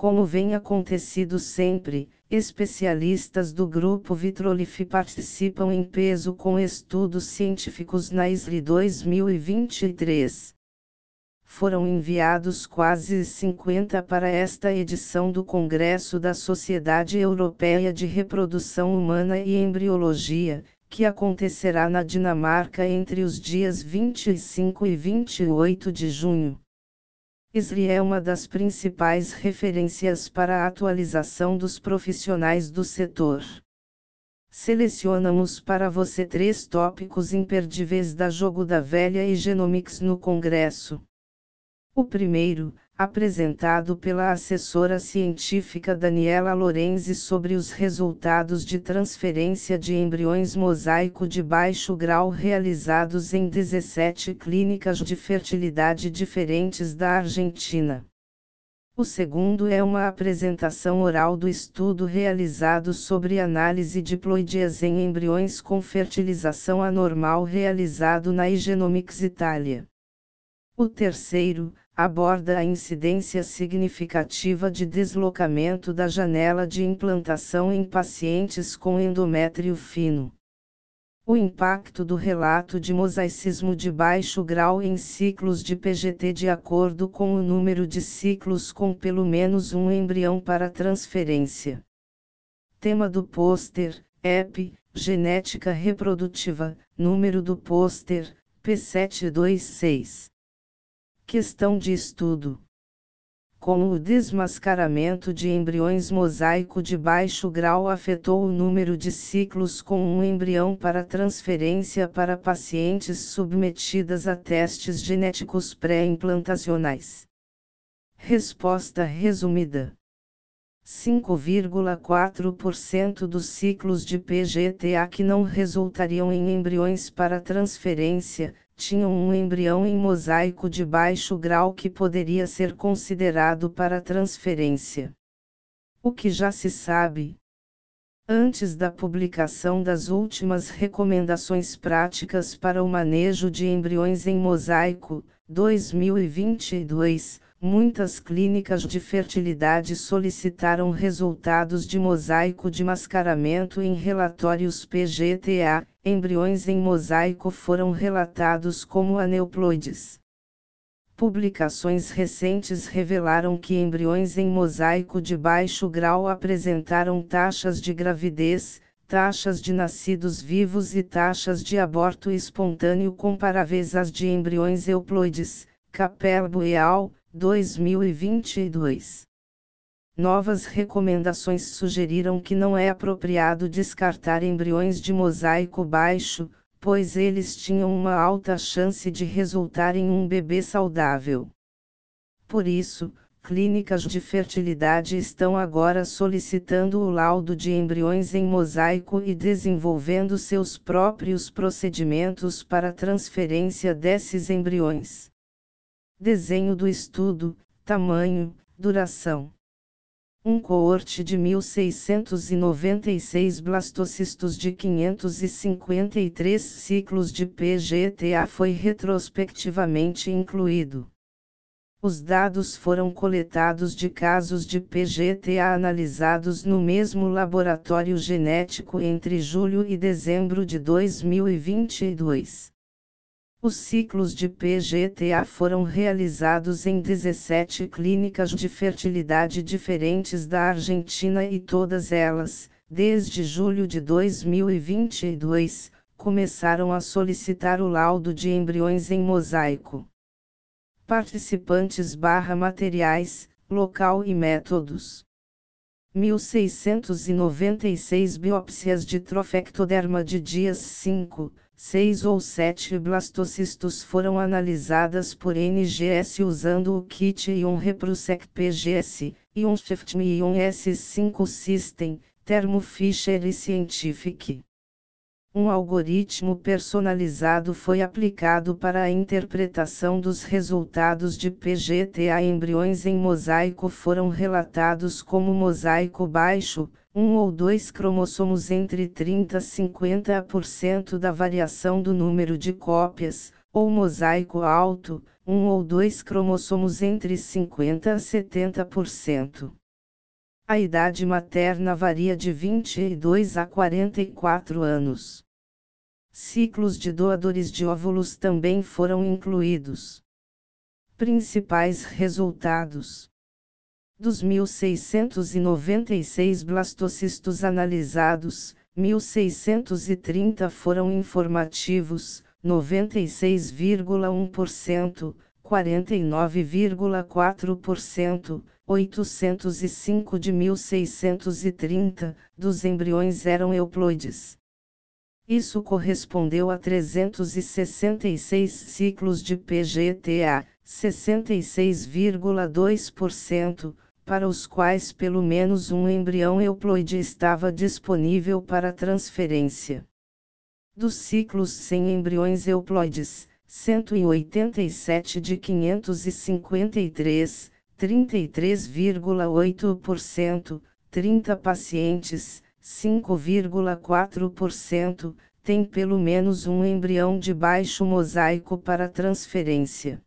Como vem acontecido sempre, especialistas do grupo Vitrolif participam em peso com estudos científicos na ISRI 2023. Foram enviados quase 50 para esta edição do Congresso da Sociedade Europeia de Reprodução Humana e Embriologia, que acontecerá na Dinamarca entre os dias 25 e 28 de junho. ISRI é uma das principais referências para a atualização dos profissionais do setor. Selecionamos para você três tópicos imperdíveis da Jogo da Velha e Genomics no Congresso. O primeiro, apresentado pela assessora científica Daniela Lorenzi sobre os resultados de transferência de embriões mosaico de baixo grau realizados em 17 clínicas de fertilidade diferentes da Argentina. O segundo é uma apresentação oral do estudo realizado sobre análise de ploidias em embriões com fertilização anormal realizado na Igenomics Itália. O terceiro, aborda a incidência significativa de deslocamento da janela de implantação em pacientes com endométrio fino. O impacto do relato de mosaicismo de baixo grau em ciclos de PGT de acordo com o número de ciclos com pelo menos um embrião para transferência. Tema do pôster: EP, genética reprodutiva, número do pôster: P726. Questão de estudo. Como o desmascaramento de embriões mosaico de baixo grau afetou o número de ciclos com um embrião para transferência para pacientes submetidas a testes genéticos pré-implantacionais? Resposta resumida. 5,4% dos ciclos de PGTA que não resultariam em embriões para transferência, tinham um embrião em mosaico de baixo grau que poderia ser considerado para transferência. O que já se sabe. Antes da publicação das últimas recomendações práticas para o manejo de embriões em mosaico, 2022, muitas clínicas de fertilidade solicitaram resultados de mosaico de mascaramento em relatórios PGTA, embriões em mosaico foram relatados como aneuploides. Publicações recentes revelaram que embriões em mosaico de baixo grau apresentaram taxas de gravidez, taxas de nascidos vivos e taxas de aborto espontâneo comparáveis às de embriões euploides, Capelbo et al., 2022. Novas recomendações sugeriram que não é apropriado descartar embriões de mosaico baixo, pois eles tinham uma alta chance de resultar em um bebê saudável. Por isso, clínicas de fertilidade estão agora solicitando o laudo de embriões em mosaico e desenvolvendo seus próprios procedimentos para transferência desses embriões. Desenho do estudo, tamanho, duração. Um coorte de 1696 blastocistos de 553 ciclos de PGTA foi retrospectivamente incluído. Os dados foram coletados de casos de PGTA analisados no mesmo laboratório genético entre julho e dezembro de 2022. Os ciclos de PGTA foram realizados em 17 clínicas de fertilidade diferentes da Argentina e todas elas, desde julho de 2022, começaram a solicitar o laudo de embriões em mosaico. Participantes barra materiais, local e métodos. 1696 biópsias de trofectoderma de dias 5, seis ou sete blastocistos foram analisadas por NGS usando o kit Ion Reprosec PGS, Ion e Ion S5 System, Thermo Fisher e Scientific. Um algoritmo personalizado foi aplicado para a interpretação dos resultados de PGTA. Embriões em mosaico foram relatados como mosaico baixo, um ou dois cromossomos entre 30 a 50% da variação do número de cópias, ou mosaico alto, um ou dois cromossomos entre 50 a 70%. A idade materna varia de 22 a 44 anos. Ciclos de doadores de óvulos também foram incluídos. Principais resultados: Dos 1.696 blastocistos analisados, 1.630 foram informativos, 96,1%, 49,4%, 805 de 1.630 dos embriões eram euploides. Isso correspondeu a 366 ciclos de PGTA, 66,2%, para os quais pelo menos um embrião euploide estava disponível para transferência. Dos ciclos sem embriões euploides, 187 de 553, 33,8%, 30 pacientes, 5,4%, têm pelo menos um embrião de baixo mosaico para transferência.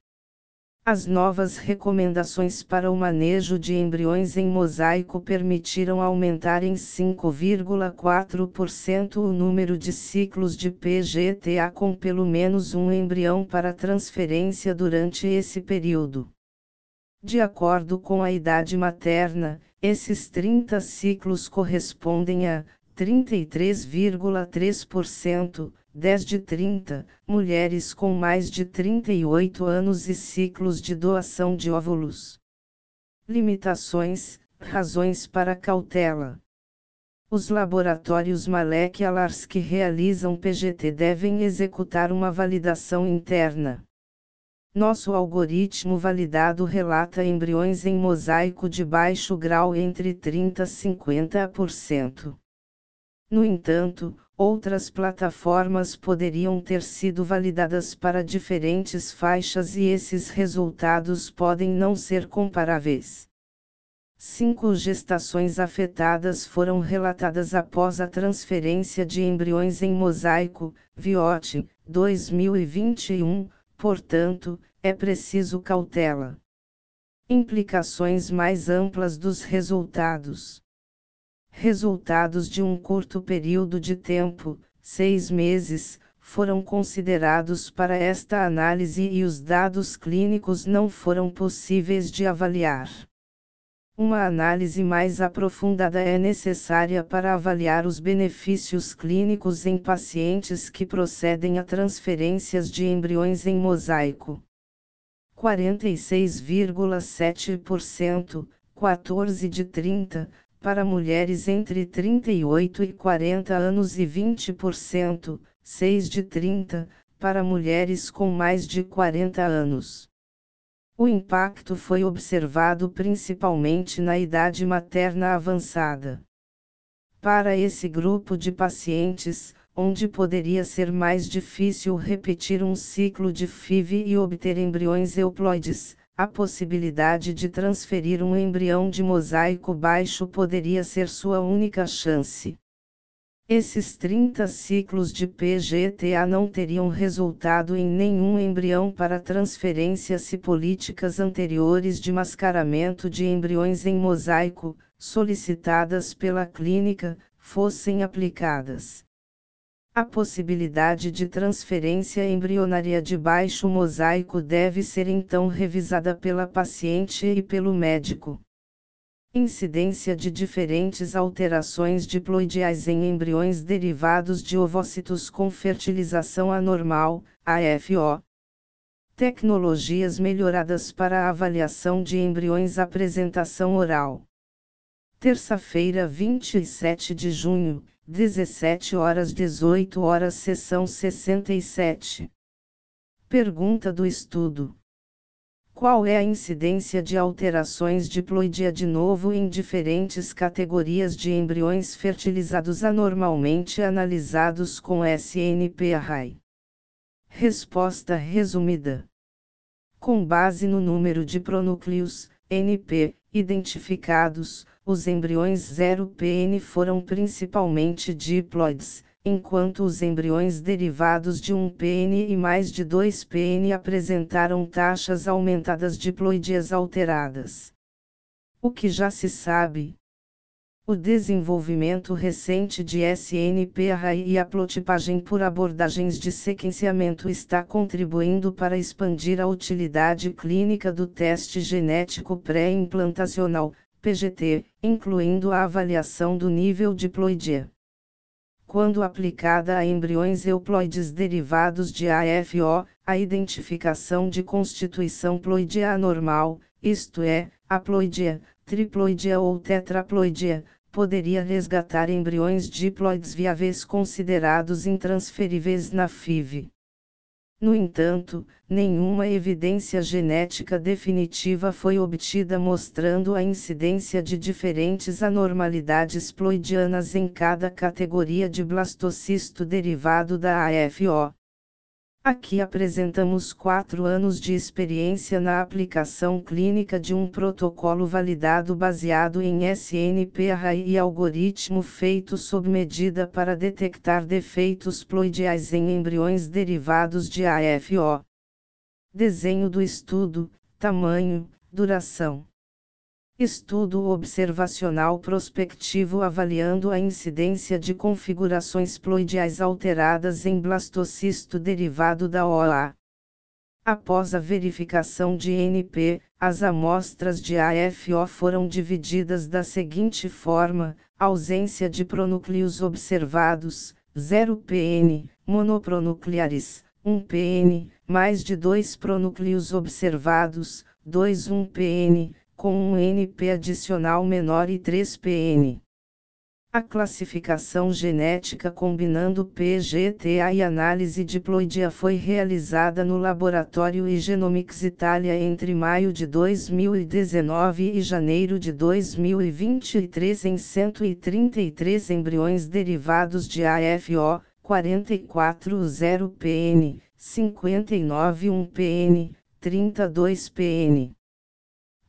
As novas recomendações para o manejo de embriões em mosaico permitiram aumentar em 5,4% o número de ciclos de PGTA com pelo menos um embrião para transferência durante esse período. De acordo com a idade materna, esses 30 ciclos correspondem a 33,3%, 10 de 30, mulheres com mais de 38 anos e ciclos de doação de óvulos. Limitações, razões para cautela. Os laboratórios Malek Alars que realizam PGT devem executar uma validação interna. Nosso algoritmo validado relata embriões em mosaico de baixo grau entre 30 e 50%. No entanto, outras plataformas poderiam ter sido validadas para diferentes faixas e esses resultados podem não ser comparáveis. Cinco gestações afetadas foram relatadas após a transferência de embriões em mosaico, VIOT, 2021, portanto, é preciso cautela. Implicações mais amplas dos resultados resultados de um curto período de tempo, seis meses, foram considerados para esta análise e os dados clínicos não foram possíveis de avaliar. Uma análise mais aprofundada é necessária para avaliar os benefícios clínicos em pacientes que procedem a transferências de embriões em mosaico. 46,7%, 14 de 30, para mulheres entre 38 e 40 anos e 20%, 6 de 30, para mulheres com mais de 40 anos. O impacto foi observado principalmente na idade materna avançada. Para esse grupo de pacientes, onde poderia ser mais difícil repetir um ciclo de FIV e obter embriões euploides, a possibilidade de transferir um embrião de mosaico baixo poderia ser sua única chance. Esses 30 ciclos de PGTA não teriam resultado em nenhum embrião para transferência se políticas anteriores de mascaramento de embriões em mosaico, solicitadas pela clínica, fossem aplicadas. A possibilidade de transferência embrionária de baixo mosaico deve ser então revisada pela paciente e pelo médico. Incidência de diferentes alterações diploidiais em embriões derivados de ovócitos com fertilização anormal, AFO. Tecnologias melhoradas para a avaliação de embriões apresentação oral. Terça-feira, 27 de junho 17 horas 18 horas sessão 67. Pergunta do estudo. Qual é a incidência de alterações diploidia de novo em diferentes categorias de embriões fertilizados anormalmente analisados com SNP-Array? Resposta resumida. Com base no número de pronúcleos, NP, identificados, os embriões 0PN foram principalmente diploides, enquanto os embriões derivados de um PN e mais de 2 PN apresentaram taxas aumentadas diploidias alteradas. O que já se sabe, o desenvolvimento recente de SNP-array e a plotipagem por abordagens de sequenciamento está contribuindo para expandir a utilidade clínica do teste genético pré-implantacional, PGT, incluindo a avaliação do nível diploidia. Quando aplicada a embriões euploides derivados de AFO, a identificação de constituição ploidia anormal, isto é, haploidia, triploidia ou tetraploidia, poderia resgatar embriões diploides viáveis considerados intransferíveis na FIV. No entanto, nenhuma evidência genética definitiva foi obtida mostrando a incidência de diferentes anormalidades ploidianas em cada categoria de blastocisto derivado da AFO. Aqui apresentamos quatro anos de experiência na aplicação clínica de um protocolo validado baseado em SNP-array e algoritmo feito sob medida para detectar defeitos ploidiais em embriões derivados de AFO. Desenho do estudo, tamanho, duração. Estudo observacional prospectivo avaliando a incidência de configurações ploidiais alteradas em blastocisto derivado da OA. Após a verificação de NP, as amostras de AFO foram divididas da seguinte forma: ausência de pronúcleos observados, 0 PN, monopronucleares, 1 PN, mais de 2 pronúcleos observados, 2 1 PN, com um NP adicional menor e 3 PN. A classificação genética combinando PGTA e análise diploidia foi realizada no laboratório Igenomics Itália entre maio de 2019 e janeiro de 2023 em 133 embriões derivados de AFO 440PN, 591PN, 32PN.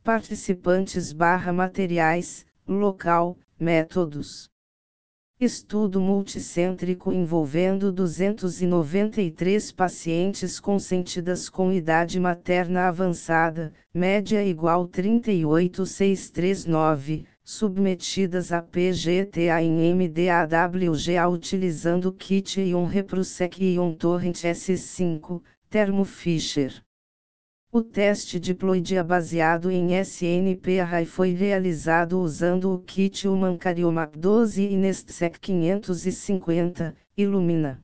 Participantes barra materiais, local, métodos. Estudo multicêntrico envolvendo 293 pacientes consentidas com idade materna avançada, média igual 38639, submetidas a PGTA em MDAWGA utilizando kit Ion Reprosec Ion Torrent S5, Thermo Fisher. O teste diploidia baseado em SNP-array foi realizado usando o kit Human Cariomap 12 e NestSec 550, Illumina.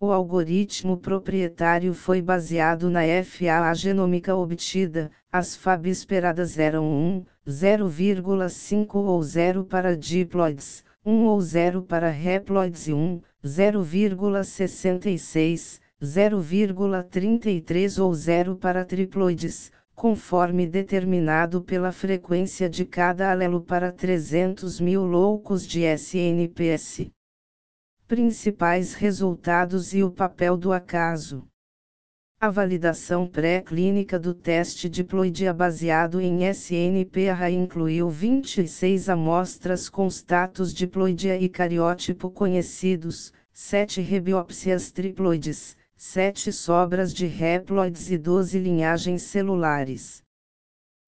O algoritmo proprietário foi baseado na FAA genômica obtida, as FAB esperadas eram 1, 0,5 ou 0 para diploides, 1 ou 0 para haploides e 1, 0,66, 0,33 ou 0 para triploides, conforme determinado pela frequência de cada alelo para 300 mil loucos de SNPS. Principais resultados e o papel do acaso. A validação pré-clínica do teste diploidia baseado em SNP-array incluiu 26 amostras com status diploidia e cariótipo conhecidos, 7 rebiópsias triploides, sete sobras de haploides e 12 linhagens celulares.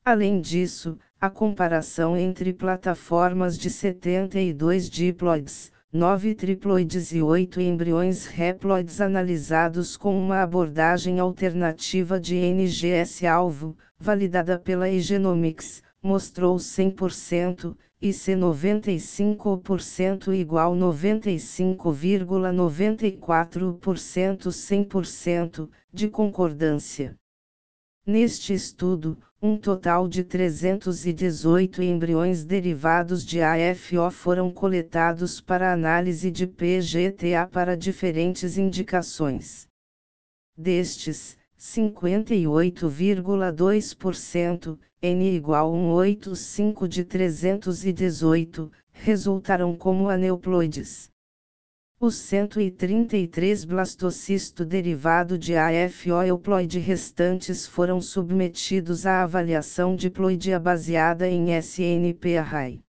Além disso, a comparação entre plataformas de 72 diploides, 9 triploides e 8 embriões haploides analisados com uma abordagem alternativa de NGS-alvo, validada pela Egenomics, mostrou 100%, e C 95% igual 95,94% 100% de concordância. Neste estudo, um total de 318 embriões derivados de AFO foram coletados para análise de PGTA para diferentes indicações. Destes, 58,2%, N igual 185 de 318, resultaram como aneuploides. Os 133 blastocisto derivado de AFO euploide restantes foram submetidos à avaliação diploidia baseada em SNP-array.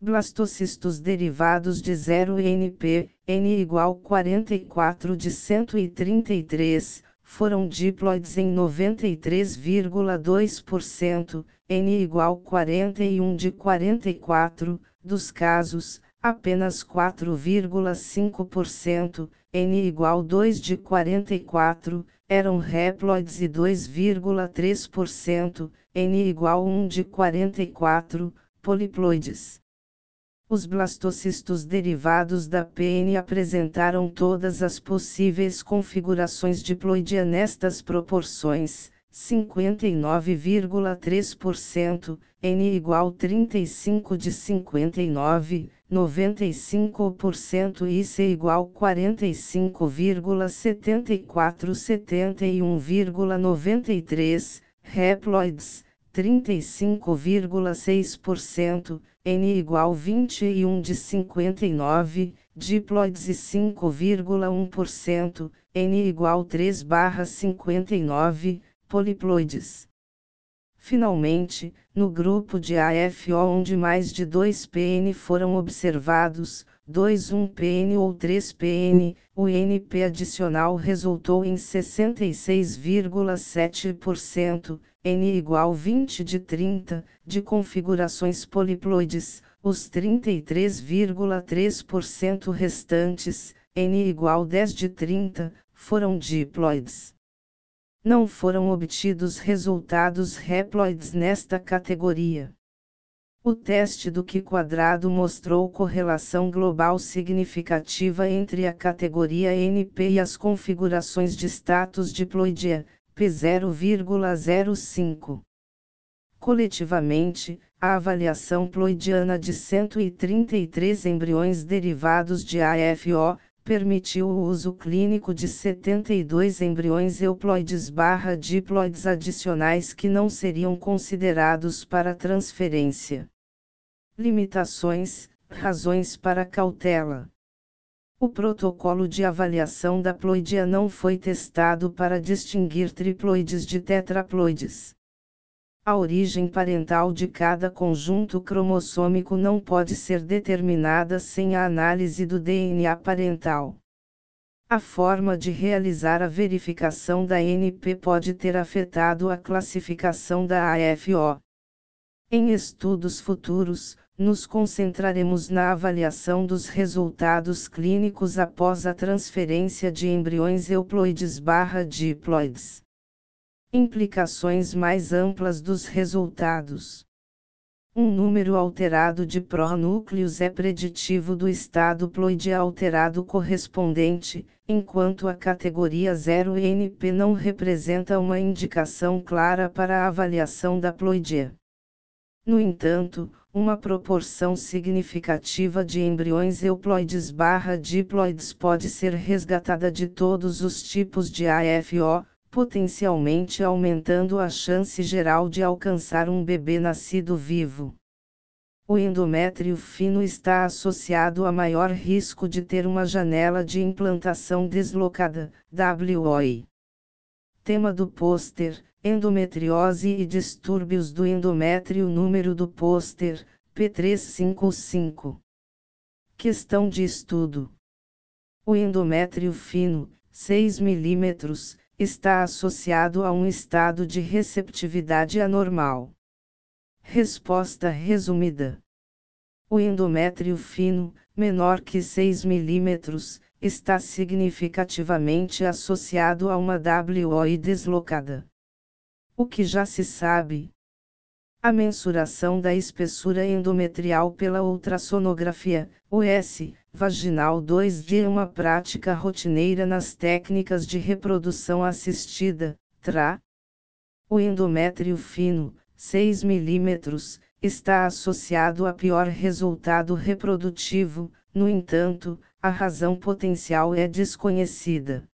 Blastocistos derivados de 0NP, N igual 44 de 133, foram diploides em 93,2%, N igual 41 de 44, dos casos, apenas 4,5%, N igual 2 de 44, eram reploides e 2,3%, N igual 1 de 44, poliploides. Os blastocistos derivados da PN apresentaram todas as possíveis configurações diploidia nestas proporções, 59,3%, N igual 35 de 59, 95% e C igual 45,74 71,93, Reploids, 35,6%, N igual 21 de 59, Diploids e 5,1%, N igual 3 barra 59, Poliploides. Finalmente, no grupo de AFO onde mais de 2 PN foram observados, 2 1 PN ou 3 PN, o NP adicional resultou em 66,7%, N igual 20 de 30, de configurações poliploides, os 33,3% restantes, N igual 10 de 30, foram diploides não foram obtidos resultados reploides nesta categoria. O teste do Q quadrado mostrou correlação global significativa entre a categoria NP e as configurações de status diploidia, P0,05. Coletivamente, a avaliação ploidiana de 133 embriões derivados de AFO, permitiu o uso clínico de 72 embriões euploides barra diploides adicionais que não seriam considerados para transferência. Limitações, razões para cautela. O protocolo de avaliação da ploidia não foi testado para distinguir triploides de tetraploides. A origem parental de cada conjunto cromossômico não pode ser determinada sem a análise do DNA parental. A forma de realizar a verificação da NP pode ter afetado a classificação da AFO. Em estudos futuros, nos concentraremos na avaliação dos resultados clínicos após a transferência de embriões euploides/diploides. Implicações mais amplas dos resultados. Um número alterado de pronúcleos é preditivo do estado ploide alterado correspondente, enquanto a categoria 0NP não representa uma indicação clara para a avaliação da ploidia. No entanto, uma proporção significativa de embriões euploides barra diploides pode ser resgatada de todos os tipos de AFO, potencialmente aumentando a chance geral de alcançar um bebê nascido vivo. O endométrio fino está associado a maior risco de ter uma janela de implantação deslocada, WOI. Tema do pôster: Endometriose e distúrbios do endométrio. Número do pôster: P355. Questão de estudo: O endométrio fino, 6 mm, está associado a um estado de receptividade anormal. Resposta resumida: O endométrio fino, menor que 6 mm, está significativamente associado a uma WOI deslocada. O que já se sabe, a mensuração da espessura endometrial pela ultrassonografia, US, vaginal 2D é uma prática rotineira nas técnicas de reprodução assistida, TRA. O endométrio fino, 6 mm, está associado a pior resultado reprodutivo, no entanto, a razão potencial é desconhecida.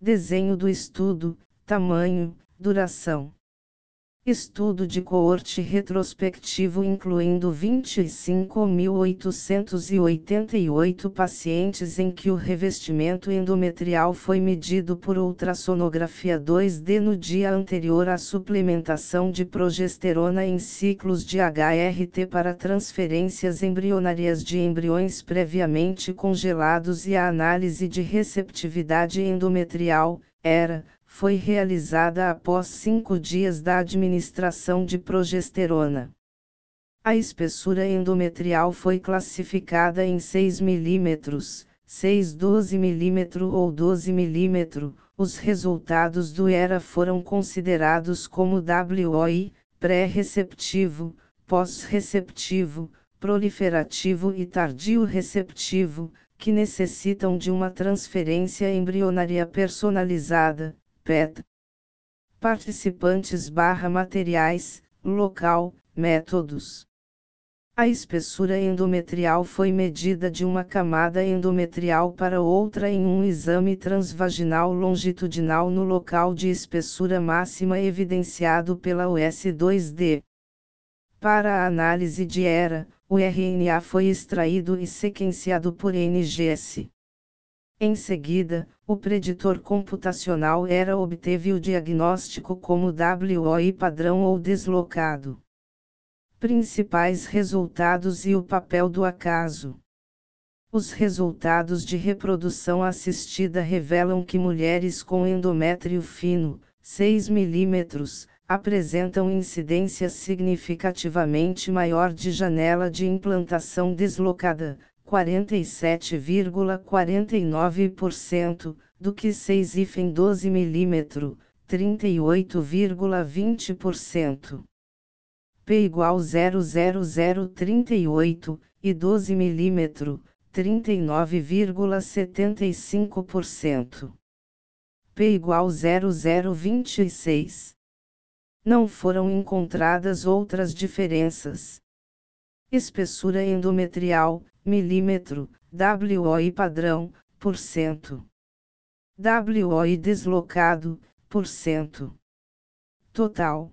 Desenho do estudo, tamanho, duração. Estudo de coorte retrospectivo incluindo 25.888 pacientes em que o revestimento endometrial foi medido por ultrassonografia 2D no dia anterior à suplementação de progesterona em ciclos de HRT para transferências embrionárias de embriões previamente congelados e a análise de receptividade endometrial, ERA foi realizada após cinco dias da administração de progesterona. A espessura endometrial foi classificada em 6 mm, 6 12 mm ou 12 mm. Os resultados do ERA foram considerados como WOI, pré-receptivo, pós-receptivo, proliferativo e tardio receptivo, que necessitam de uma transferência embrionária personalizada, PET. Participantes barra materiais, local, métodos. A espessura endometrial foi medida de uma camada endometrial para outra em um exame transvaginal longitudinal no local de espessura máxima evidenciado pela US2D. Para a análise de ERA, o RNA foi extraído e sequenciado por NGS. Em seguida, o preditor computacional ERA obteve o diagnóstico como WOI padrão ou deslocado. Principais resultados e o papel do acaso. Os resultados de reprodução assistida revelam que mulheres com endométrio fino, 6 mm, apresentam incidência significativamente maior de janela de implantação deslocada, 47,49%, do que 6 hífen 12 mm, 38,20%. P igual 00038, e 12 mm, 39,75%. P igual 0026. Não foram encontradas outras diferenças. Espessura endometrial, milímetro, WOI padrão, por cento. WOI deslocado, por cento. Total.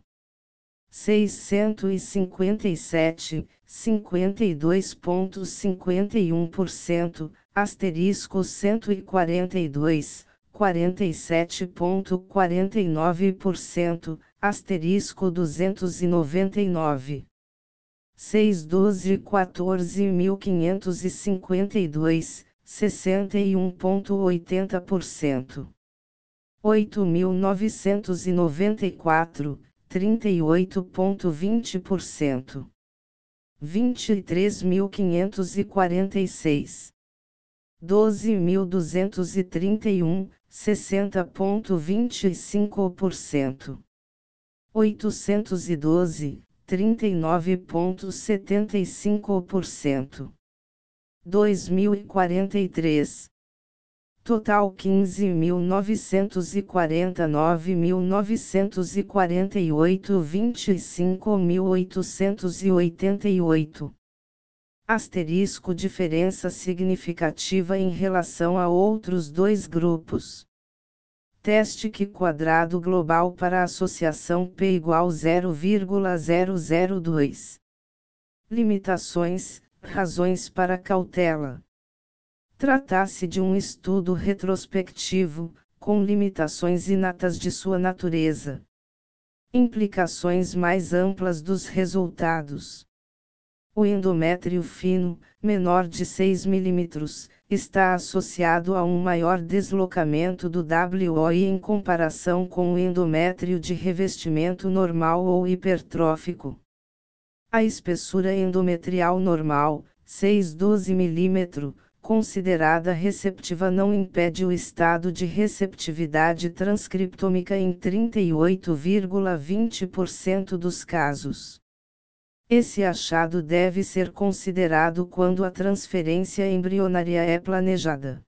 657, 52,51%, asterisco 142, 47,49%, asterisco 299. 612 14.552, 61,80%. 8.994, 38,20%. 23.546. 12.231, 60,25%. 812, 39,75%. 2043 Total 15.949.948 25.888. Asterisco diferença significativa em relação a outros dois grupos. Teste que quadrado global para a associação P igual 0,002. Limitações, razões para cautela. Trata-se de um estudo retrospectivo, com limitações inatas de sua natureza. Implicações mais amplas dos resultados. O endométrio fino, menor de 6 mm, está associado a um maior deslocamento do WOI em comparação com o endométrio de revestimento normal ou hipertrófico. A espessura endometrial normal, 6-12 mm, considerada receptiva não impede o estado de receptividade transcriptômica em 38,20% dos casos. Esse achado deve ser considerado quando a transferência embrionária é planejada.